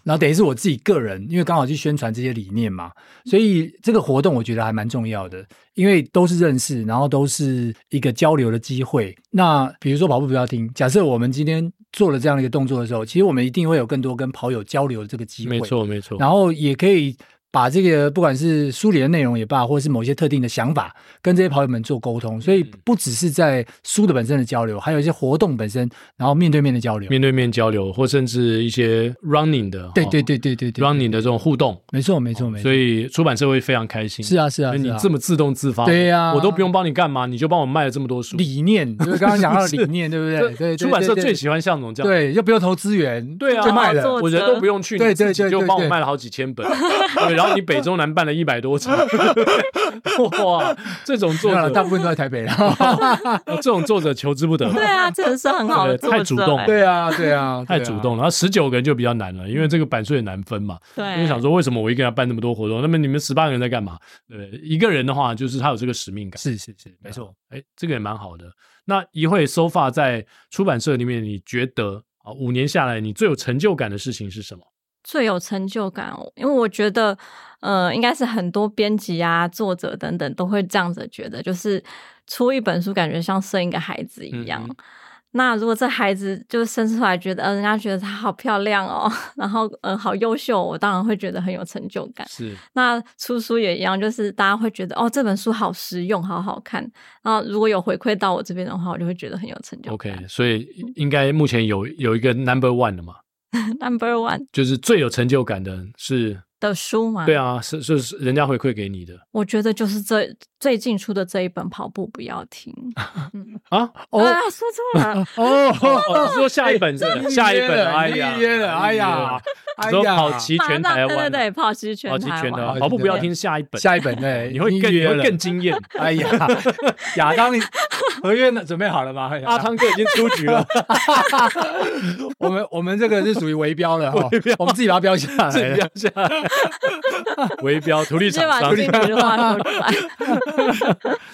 然后等于是我自己个人，因为刚好去宣传这些理念嘛，所以这个活动我觉得还蛮重要的，因为都是认识，然后都是一个交流的机会。那比如说跑步不要听，假设我们今天做了这样的一个动作的时候，其实我们一定会有更多跟跑友交流的这个机会。没错，没错。然后也可以。把这个不管是书里的内容也罢，或者是某些特定的想法，跟这些跑友们做沟通，所以不只是在书的本身的交流，还有一些活动本身，然后面对面的交流，面对面交流，或甚至一些 running 的，对对对对对对，running 的这种互动，没错没错没错。所以出版社会非常开心。是啊是啊，你这么自动自发，对呀，我都不用帮你干嘛，你就帮我卖了这么多书。理念，就是刚刚讲到的 理念，对不对？对，出版社最喜欢像这种这样，对，又不用投资源，对啊，就卖了，我人都不用去，对对对，就帮我卖了好几千本，对，然后你北中南。办了一百多场，哇！这种作者大部分都在台北了。这种作者求之不得。对啊，真的是很好的，太主动。对啊，对啊，太主动了。然后十九个人就比较难了，因为这个版税也难分嘛。对，因为想说为什么我一个人要办那么多活动？那么你们十八个人在干嘛？对，一个人的话就是他有这个使命感。是是是，没错。哎，这个也蛮好的。那一会 so far 在出版社里面，你觉得啊，五年下来你最有成就感的事情是什么？最有成就感，哦因为我觉得，呃，应该是很多编辑啊、作者等等都会这样子觉得，就是出一本书，感觉像生一个孩子一样。嗯、那如果这孩子就生出来，觉得呃，人家觉得他好漂亮哦，然后嗯、呃，好优秀，我当然会觉得很有成就感。是。那出书也一样，就是大家会觉得哦，这本书好实用，好好看。然后如果有回馈到我这边的话，我就会觉得很有成就感。OK，所以应该目前有有一个 Number One 的嘛 Number one 就是最有成就感的是的书吗？对啊，是是人家回馈给你的。我觉得就是这最近出的这一本《跑步不要停 》啊！哦，说错了 哦，说下一本是下一本，哎呀，哎呀，说跑齐全台湾，对对对，跑齐全台湾，跑步不要停，下一本，下一本对，你会更你会更惊艳。哎呀，亚当合约呢？准备好了吗？阿汤哥已经出局了。我们我们这个是属于围标的哈，我们自己把它标下来，标下来。围标图利厂商，直接把进去的话说出来。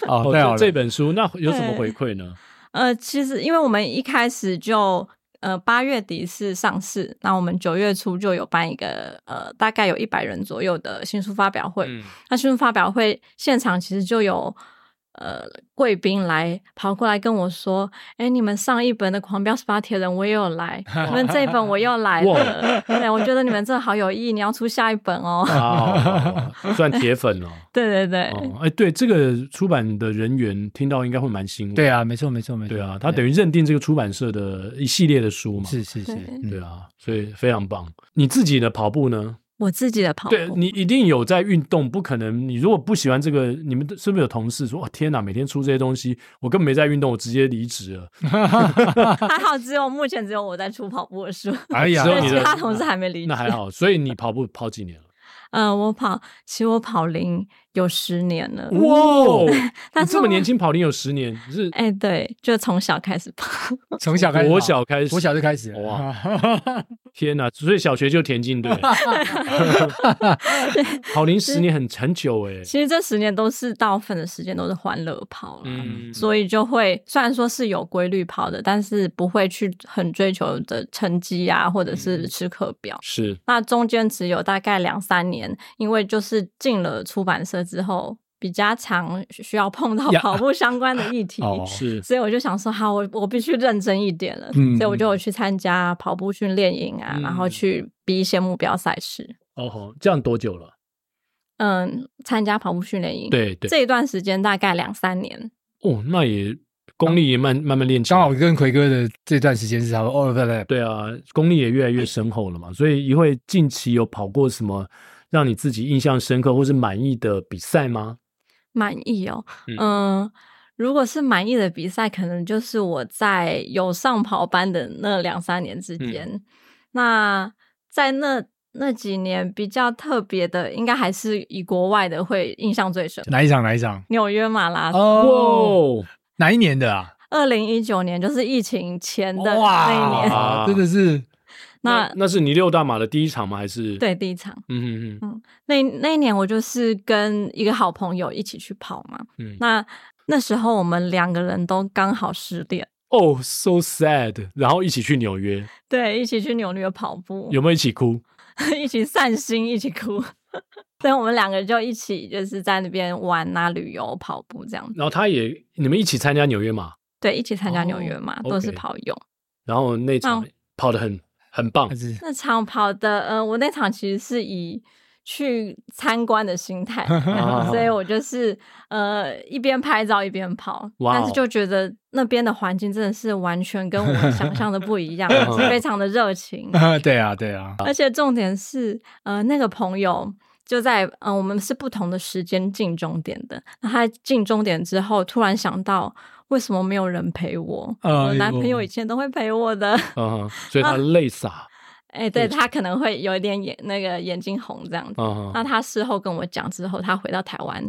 哦，对啊，这本书那有什么回馈呢？呃，其实因为我们一开始就呃八月底是上市，那我们九月初就有办一个呃大概有一百人左右的新书发表会。嗯、那新书发表会现场其实就有呃，贵宾来跑过来跟我说：“哎，你们上一本的《狂飙十八铁人》我也有来，你们这一本我又来了。对，我觉得你们这好有意义，你要出下一本哦。啊 ”算铁粉哦。对对对。哎，对这个出版的人员听到应该会蛮欣慰。对啊，没错没错没错。对啊，他等于认定这个出版社的一系列的书嘛。是是是。对啊，所以非常棒。你自己的跑步呢？我自己的跑步，对，你一定有在运动，不可能。你如果不喜欢这个，你们是不是有同事说：“哇，天哪，每天出这些东西，我根本没在运动，我直接离职了。”还好，只有目前只有我在出跑步的书，哎呀，其他同事还没离职。那还好，所以你跑步跑几年了？嗯、呃，我跑，其实我跑龄有十年了。哇，但是这么年轻跑龄有十年，是？哎，对，就从小开始跑，从小开始，我小开始，我小就开始。哇，天哪！所以小学就田径队，跑龄十年很很久哎。其实这十年都是大部分的时间都是欢乐跑，嗯，所以就会虽然说是有规律跑的，但是不会去很追求的成绩啊，或者是吃课表。是，那中间只有大概两三年。因为就是进了出版社之后，比较常需要碰到跑步相关的议 题，是，所以我就想说，好，我我必须认真一点了，嗯、所以我就有去参加跑步训练营啊，嗯、然后去比一些目标赛事。哦，这样多久了？嗯，参加跑步训练营，对对，这一段时间大概两三年。哦，那也。功力也慢慢慢练，刚好跟奎哥的这段时间是差不多。哦，对对，对啊，功力也越来越深厚了嘛。所以一会近期有跑过什么让你自己印象深刻或是满意的比赛吗？满意哦，嗯，呃、如果是满意的比赛，可能就是我在有上跑班的那两三年之间。嗯、那在那那几年比较特别的，应该还是以国外的会印象最深。哪一场？哪一场？纽约马拉松。哦。哪一年的啊？二零一九年，就是疫情前的那一年。哇，真的是。那那是你六大马的第一场吗？还是？对，第一场。嗯嗯嗯。那那一年我就是跟一个好朋友一起去跑嘛。嗯。那那时候我们两个人都刚好失恋。哦，so sad。然后一起去纽约。对，一起去纽约跑步。有没有一起哭？一起散心，一起哭。所以我们两个就一起就是在那边玩啊、旅游、跑步这样子。然后他也你们一起参加纽约马？对，一起参加纽约马，哦、都是跑友。然后那场跑得很、嗯、很棒。那场跑的，呃，我那场其实是以去参观的心态，所以我就是呃一边拍照一边跑。哇但是就觉得那边的环境真的是完全跟我想象的不一样，是非常的热情。对啊，对啊。而且重点是，呃，那个朋友。就在嗯、呃，我们是不同的时间进终点的。那他进终点之后，突然想到为什么没有人陪我？呃、我男朋友以前都会陪我的，嗯、所以他累傻。哎，对，他可能会有一点眼那个眼睛红这样子。嗯、那他事后跟我讲之后，他回到台湾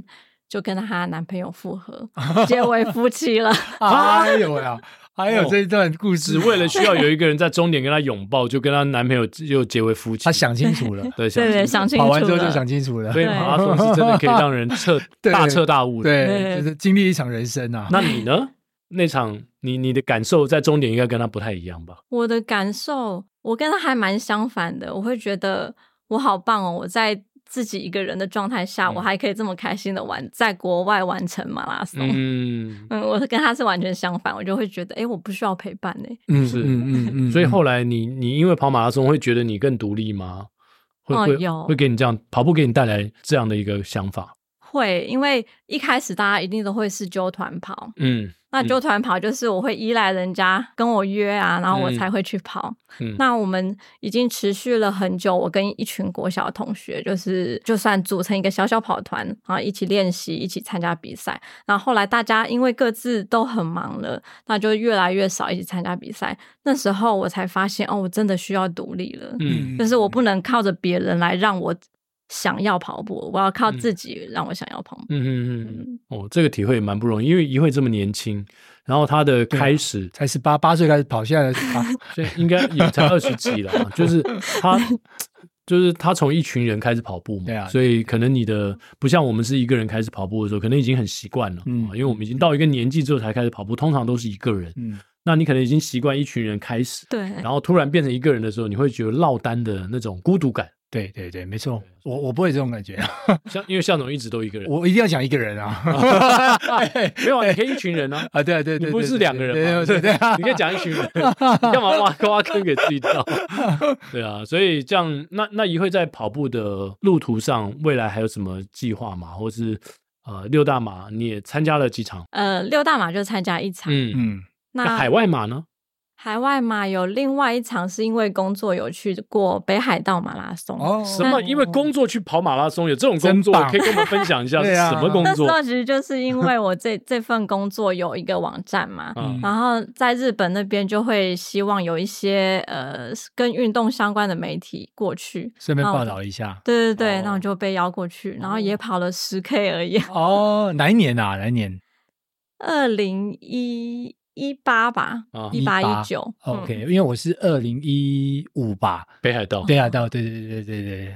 就跟她男朋友复合，结为夫妻了。哎呦呀！还有这一段故事，只为了需要有一个人在终点跟她拥抱，就跟她男朋友又结为夫妻。她想清楚了，对对对，想清楚了。跑完之后就想清楚了。所以马拉松是真的可以让人彻大彻大悟的，对，就是经历一场人生啊。那你呢？那场你你的感受在终点应该跟他不太一样吧？我的感受，我跟他还蛮相反的。我会觉得我好棒哦，我在。自己一个人的状态下，嗯、我还可以这么开心的玩，在国外完成马拉松。嗯 嗯，我跟他是完全相反，我就会觉得，哎、欸，我不需要陪伴呢。嗯，是，嗯嗯嗯。所以后来你你因为跑马拉松，会觉得你更独立吗？会、哦、会有会给你这样跑步给你带来这样的一个想法？会，因为一开始大家一定都会是揪团跑。嗯。那揪团跑就是我会依赖人家跟我约啊，然后我才会去跑。嗯，那我们已经持续了很久，我跟一群国小同学，就是就算组成一个小小跑团，然后一起练习，一起参加比赛。然后后来大家因为各自都很忙了，那就越来越少一起参加比赛。那时候我才发现，哦，我真的需要独立了。嗯，就是我不能靠着别人来让我。想要跑步，我要靠自己让我想要跑步。嗯嗯嗯。哦，这个体会也蛮不容易，因为一会这么年轻，然后他的开始才十八八岁开始跑，现在 所以应该也才二十几了。就是他，就是他从一群人开始跑步嘛。对啊。所以可能你的不像我们是一个人开始跑步的时候，可能已经很习惯了。嗯。因为我们已经到一个年纪之后才开始跑步，通常都是一个人。嗯。那你可能已经习惯一群人开始。对。然后突然变成一个人的时候，你会觉得落单的那种孤独感。对对对，没错，我我不会这种感觉。像因为向总一直都一个人，我一定要讲一个人啊。没有啊，你可以一群人啊。啊，对对对，你不是两个人吗？对对，你可以讲一群人，你干嘛挖挖坑给自己跳？对啊，所以这样，那那一会在跑步的路途上，未来还有什么计划吗？或是呃，六大马你也参加了几场？呃，六大马就参加一场。嗯嗯，那海外马呢？海外嘛有另外一场，是因为工作有去过北海道马拉松。哦，什么？因为工作去跑马拉松，有这种工作，可以跟我们分享一下 是什么工作？那其实就是因为我这这份工作有一个网站嘛，嗯、然后在日本那边就会希望有一些呃跟运动相关的媒体过去，顺便报道一下。对对对，那我、哦、就被邀过去，然后也跑了十 K 而已。哦，哪一年啊？哪一年？二零一。一八吧，一八一九，OK，因为我是二零一五吧，北海道，北海道，对对对对对对。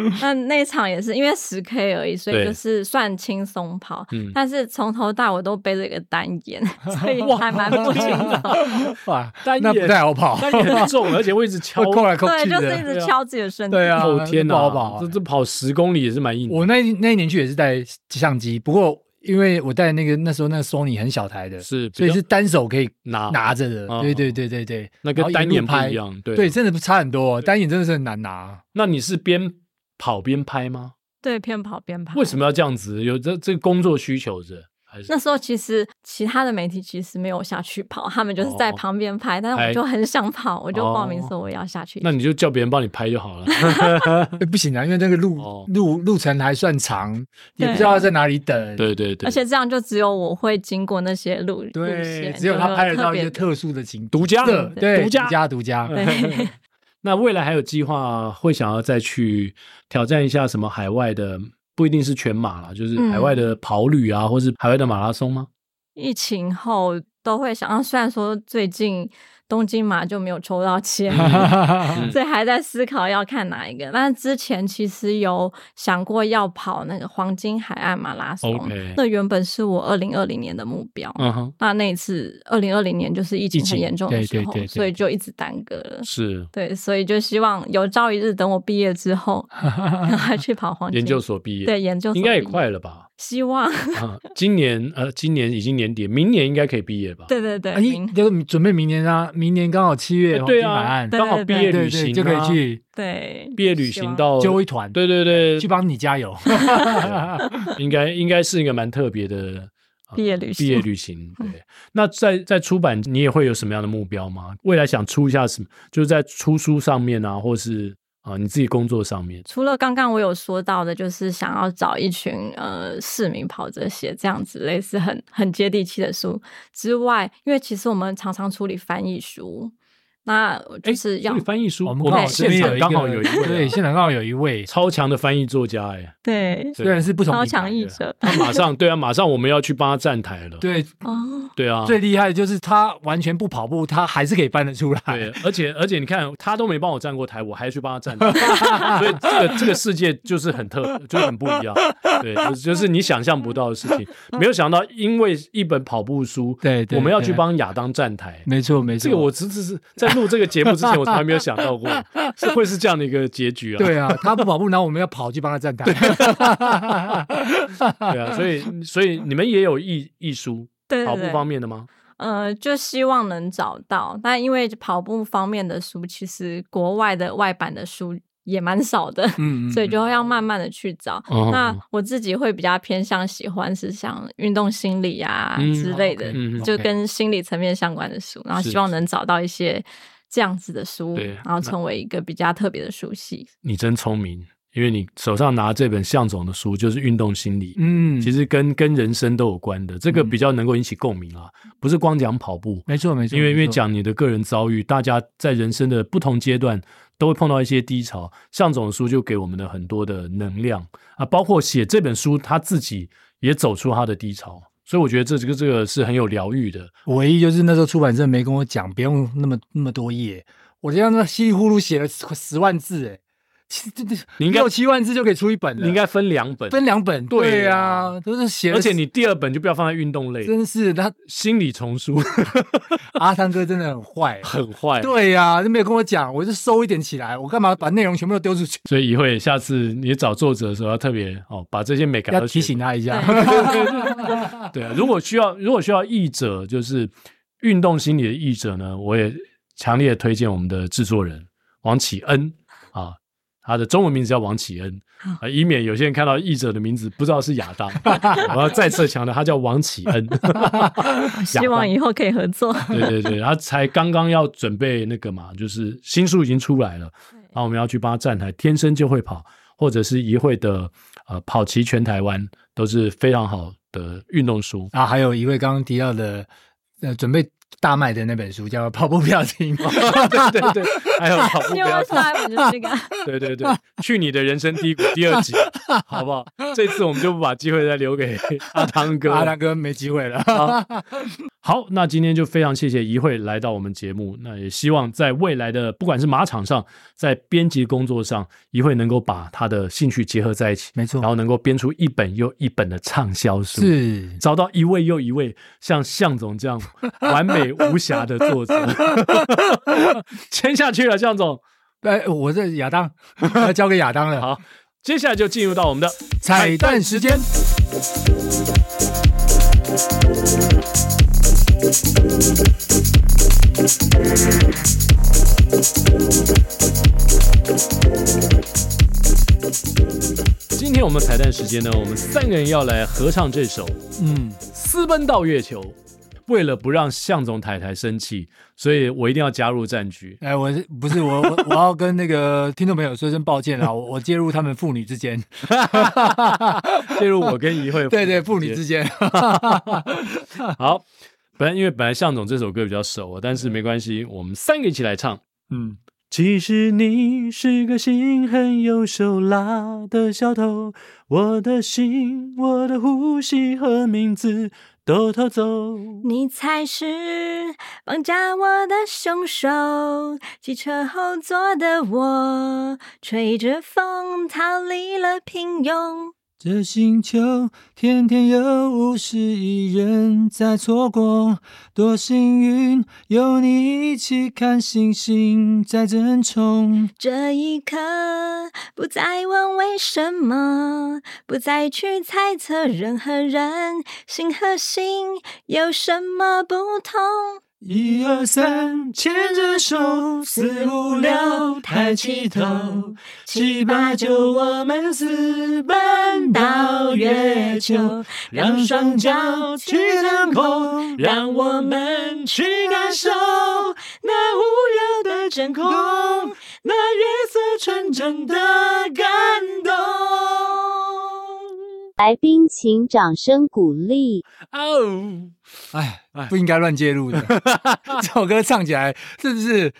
那那场也是因为十 K 而已，所以就是算轻松跑，但是从头到尾都背着一个单眼，所以还蛮不轻松。哇，单眼那不太好跑，单眼很重，而且会一直敲，扣来扣去对，就是一直敲自己的身体。对啊，哦天哪，不好跑，这这跑十公里也是蛮硬。我那那一年去也是带相机，不过。因为我带那个那时候那个 Sony 很小台的，是，所以是单手可以拿拿着的。对对对对对，那跟单眼不一样，对，真的差很多。单眼真的是很难拿。那你是边跑边拍吗？对，边跑边拍。为什么要这样子？有这这个工作需求是？那时候其实其他的媒体其实没有下去跑，他们就是在旁边拍，但是我就很想跑，我就报名说我要下去。那你就叫别人帮你拍就好了。不行啊，因为那个路路路程还算长，也不知道在哪里等。对对对。而且这样就只有我会经过那些路对，只有他拍得到一些特殊的景，独家的，对，独家独家独家。那未来还有计划会想要再去挑战一下什么海外的？不一定是全马啦，就是海外的跑旅啊，嗯、或是海外的马拉松吗？疫情后都会想啊，虽然说最近。东京马就没有抽到签，所以还在思考要看哪一个。但是之前其实有想过要跑那个黄金海岸马拉松，Okay. 那原本是我二零二零年的目标。Uh huh. 那那一次二零二零年就是疫情很严重的时候，所以就一直耽搁了。是，对，所以就希望有朝一日等我毕业之后，还去跑黄金研究所毕业。对，研究所应该也快了吧？希望啊今年呃，今年已经年底，明年应该可以毕业吧？对对对，你就准备明年啊，明年刚好七月对啊，刚好毕业旅行就可以去对毕业旅行到揪一团，对对对，去帮你加油，应该应该是一个蛮特别的毕业旅行。毕业旅行，对。那在在出版，你也会有什么样的目标吗？未来想出一下什么？就是在出书上面啊，或是。啊，你自己工作上面，除了刚刚我有说到的，就是想要找一群呃市民跑着写这样子类似很很接地气的书之外，因为其实我们常常处理翻译书。那就是要翻译书，我们刚好现场刚好有一位，对，现场刚好有一位 超强的翻译作家，哎，对，虽然是不同超强译者，他马上 对啊，马上我们要去帮他站台了，对，哦，对啊，最厉害的就是他完全不跑步，他还是可以翻得出来，对，而且而且你看他都没帮我站过台，我还去帮他站台，所以这个这个世界就是很特，就是很不一样，对，就是你想象不到的事情，没有想到因为一本跑步书，对，我们要去帮亚当站台，没错没错，这个我只只是在录这个节目之前。我从来没有想到过 是会是这样的一个结局啊！对啊，他不跑步，然后我们要跑去帮他站台。对啊，所以所以你们也有艺艺书，对对对，跑步方面的吗？呃，就希望能找到，那因为跑步方面的书，其实国外的外版的书也蛮少的，嗯，嗯，所以就要慢慢的去找。嗯、那我自己会比较偏向喜欢是像运动心理啊之类的，嗯、就跟心理层面相关的书，嗯、然后希望能找到一些。这样子的书，然后成为一个比较特别的书系。你真聪明，因为你手上拿这本向总的书就是运动心理，嗯，其实跟跟人生都有关的，这个比较能够引起共鸣啊，嗯、不是光讲跑步，没错没错，因为因为讲你的个人遭遇，大家在人生的不同阶段都会碰到一些低潮，向总的书就给我们的很多的能量啊，包括写这本书他自己也走出他的低潮。所以我觉得这这个这个是很有疗愈的。唯一就是那时候出版社没跟我讲，不用那么那么多页，我这样子稀里糊涂写了十万字，哎，对对，你应该六七万字就可以出一本了，你应该分两本，分两本。对啊，都是写，而且你第二本就不要放在运动类，真是他心理丛书。阿汤哥真的很坏，很坏。对呀，都没有跟我讲，我就收一点起来，我干嘛把内容全部都丢出去？所以怡慧，下次你找作者的时候要特别哦，把这些美感要提醒他一下。对啊，如果需要，如果需要译者，就是运动心理的译者呢，我也强烈推荐我们的制作人王启恩啊。他的中文名字叫王启恩啊，以免有些人看到译者的名字不知道是亚当，我要再次强调，他叫王启恩。希望以后可以合作。对对对，他才刚刚要准备那个嘛，就是新书已经出来了，然后我们要去帮他站台，天生就会跑，或者是一会的呃跑齐全台湾，都是非常好的运动书啊。还有一位刚刚提到的呃准备。大卖的那本书叫《跑步不要停》，对对对，还有 跑步不要停，就是这个，对对对，去你的人生低谷第二集，好不好？这次我们就不把机会再留给阿汤哥，阿汤哥没机会了。好，那今天就非常谢谢一慧来到我们节目，那也希望在未来的不管是马场上，在编辑工作上，一慧能够把他的兴趣结合在一起，没错，然后能够编出一本又一本的畅销书，是找到一位又一位像向总这样完美无瑕的作者，签下去了，向总。哎，我这亚当，要 交给亚当了。好，接下来就进入到我们的彩蛋时间。今天我们彩蛋时间呢，我们三个人要来合唱这首，嗯，私奔到月球。为了不让向总太太生气，所以我一定要加入战局。哎，我是不是我我我要跟那个听众朋友说声抱歉啊！我我介入他们父女之间，介入我跟怡慧对对父女之间。好，本来因为本来向总这首歌比较熟，但是没关系，我们三个一起来唱。嗯，其实你是个心狠又手辣的小偷，我的心，我的呼吸和名字。都偷走，你才是绑架我的凶手。汽车后座的我，吹着风逃离了平庸。这星球天天有五十亿人在错过，多幸运有你一起看星星在争宠。这一刻不再问为什么，不再去猜测人和人心和心有什么不同。一二三，牵着手；四五六，抬起头；七八九，我们私奔到月球，让双脚去腾空，让我们去感受那无聊的真空，那月色纯真的感动。来宾请掌声鼓励。哦，哎，不应该乱介入的。这首歌唱起来是不是？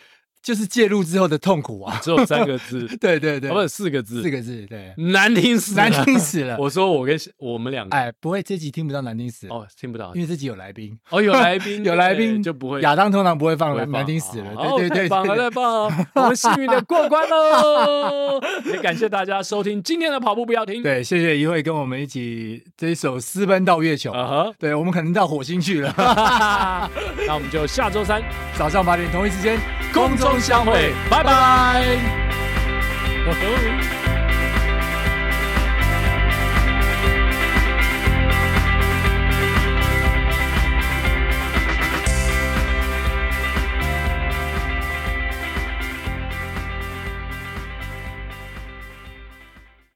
就是介入之后的痛苦啊，只有三个字，对对对，不是四个字，四个字，对，难听死，难听死了。我说我跟我们两个，哎，不会，这集听不到难听死。哦，听不到，因为这集有来宾，哦，有来宾，有来宾就不会，亚当通常不会放难听死了，对对对，太棒了，太棒了，我们幸运的过关喽！也感谢大家收听今天的跑步不要停，对，谢谢一会跟我们一起这一首私奔到月球，啊哈，对我们可能到火星去了，那我们就下周三早上八点同一时间空相会。拜拜。